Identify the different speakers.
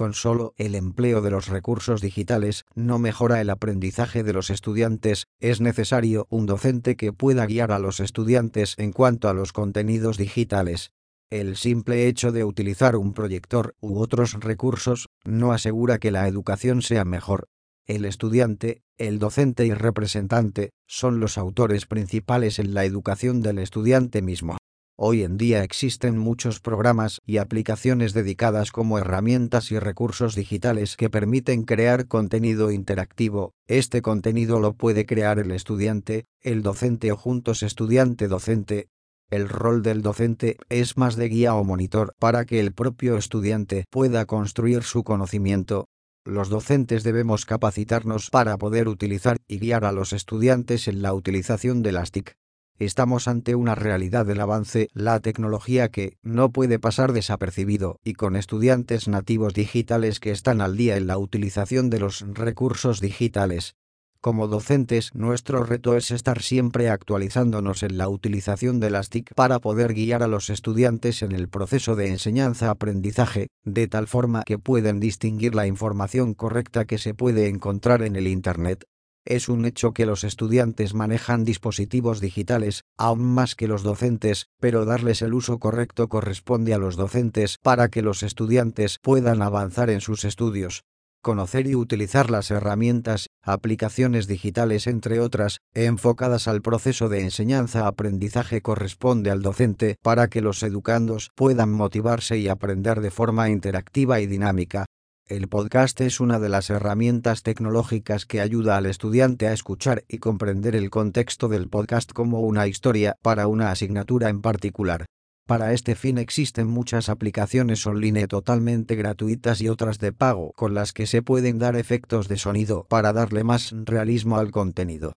Speaker 1: Con solo el empleo de los recursos digitales no mejora el aprendizaje de los estudiantes, es necesario un docente que pueda guiar a los estudiantes en cuanto a los contenidos digitales. El simple hecho de utilizar un proyector u otros recursos no asegura que la educación sea mejor. El estudiante, el docente y representante son los autores principales en la educación del estudiante mismo. Hoy en día existen muchos programas y aplicaciones dedicadas como herramientas y recursos digitales que permiten crear contenido interactivo. Este contenido lo puede crear el estudiante, el docente o juntos estudiante-docente. El rol del docente es más de guía o monitor para que el propio estudiante pueda construir su conocimiento. Los docentes debemos capacitarnos para poder utilizar y guiar a los estudiantes en la utilización de las TIC. Estamos ante una realidad del avance, la tecnología que no puede pasar desapercibido, y con estudiantes nativos digitales que están al día en la utilización de los recursos digitales. Como docentes, nuestro reto es estar siempre actualizándonos en la utilización de las TIC para poder guiar a los estudiantes en el proceso de enseñanza-aprendizaje, de tal forma que puedan distinguir la información correcta que se puede encontrar en el Internet es un hecho que los estudiantes manejan dispositivos digitales, aún más que los docentes, pero darles el uso correcto corresponde a los docentes para que los estudiantes puedan avanzar en sus estudios. Conocer y utilizar las herramientas, aplicaciones digitales entre otras, enfocadas al proceso de enseñanza-aprendizaje corresponde al docente para que los educandos puedan motivarse y aprender de forma interactiva y dinámica. El podcast es una de las herramientas tecnológicas que ayuda al estudiante a escuchar y comprender el contexto del podcast como una historia para una asignatura en particular. Para este fin existen muchas aplicaciones online totalmente gratuitas y otras de pago con las que se pueden dar efectos de sonido para darle más realismo al contenido.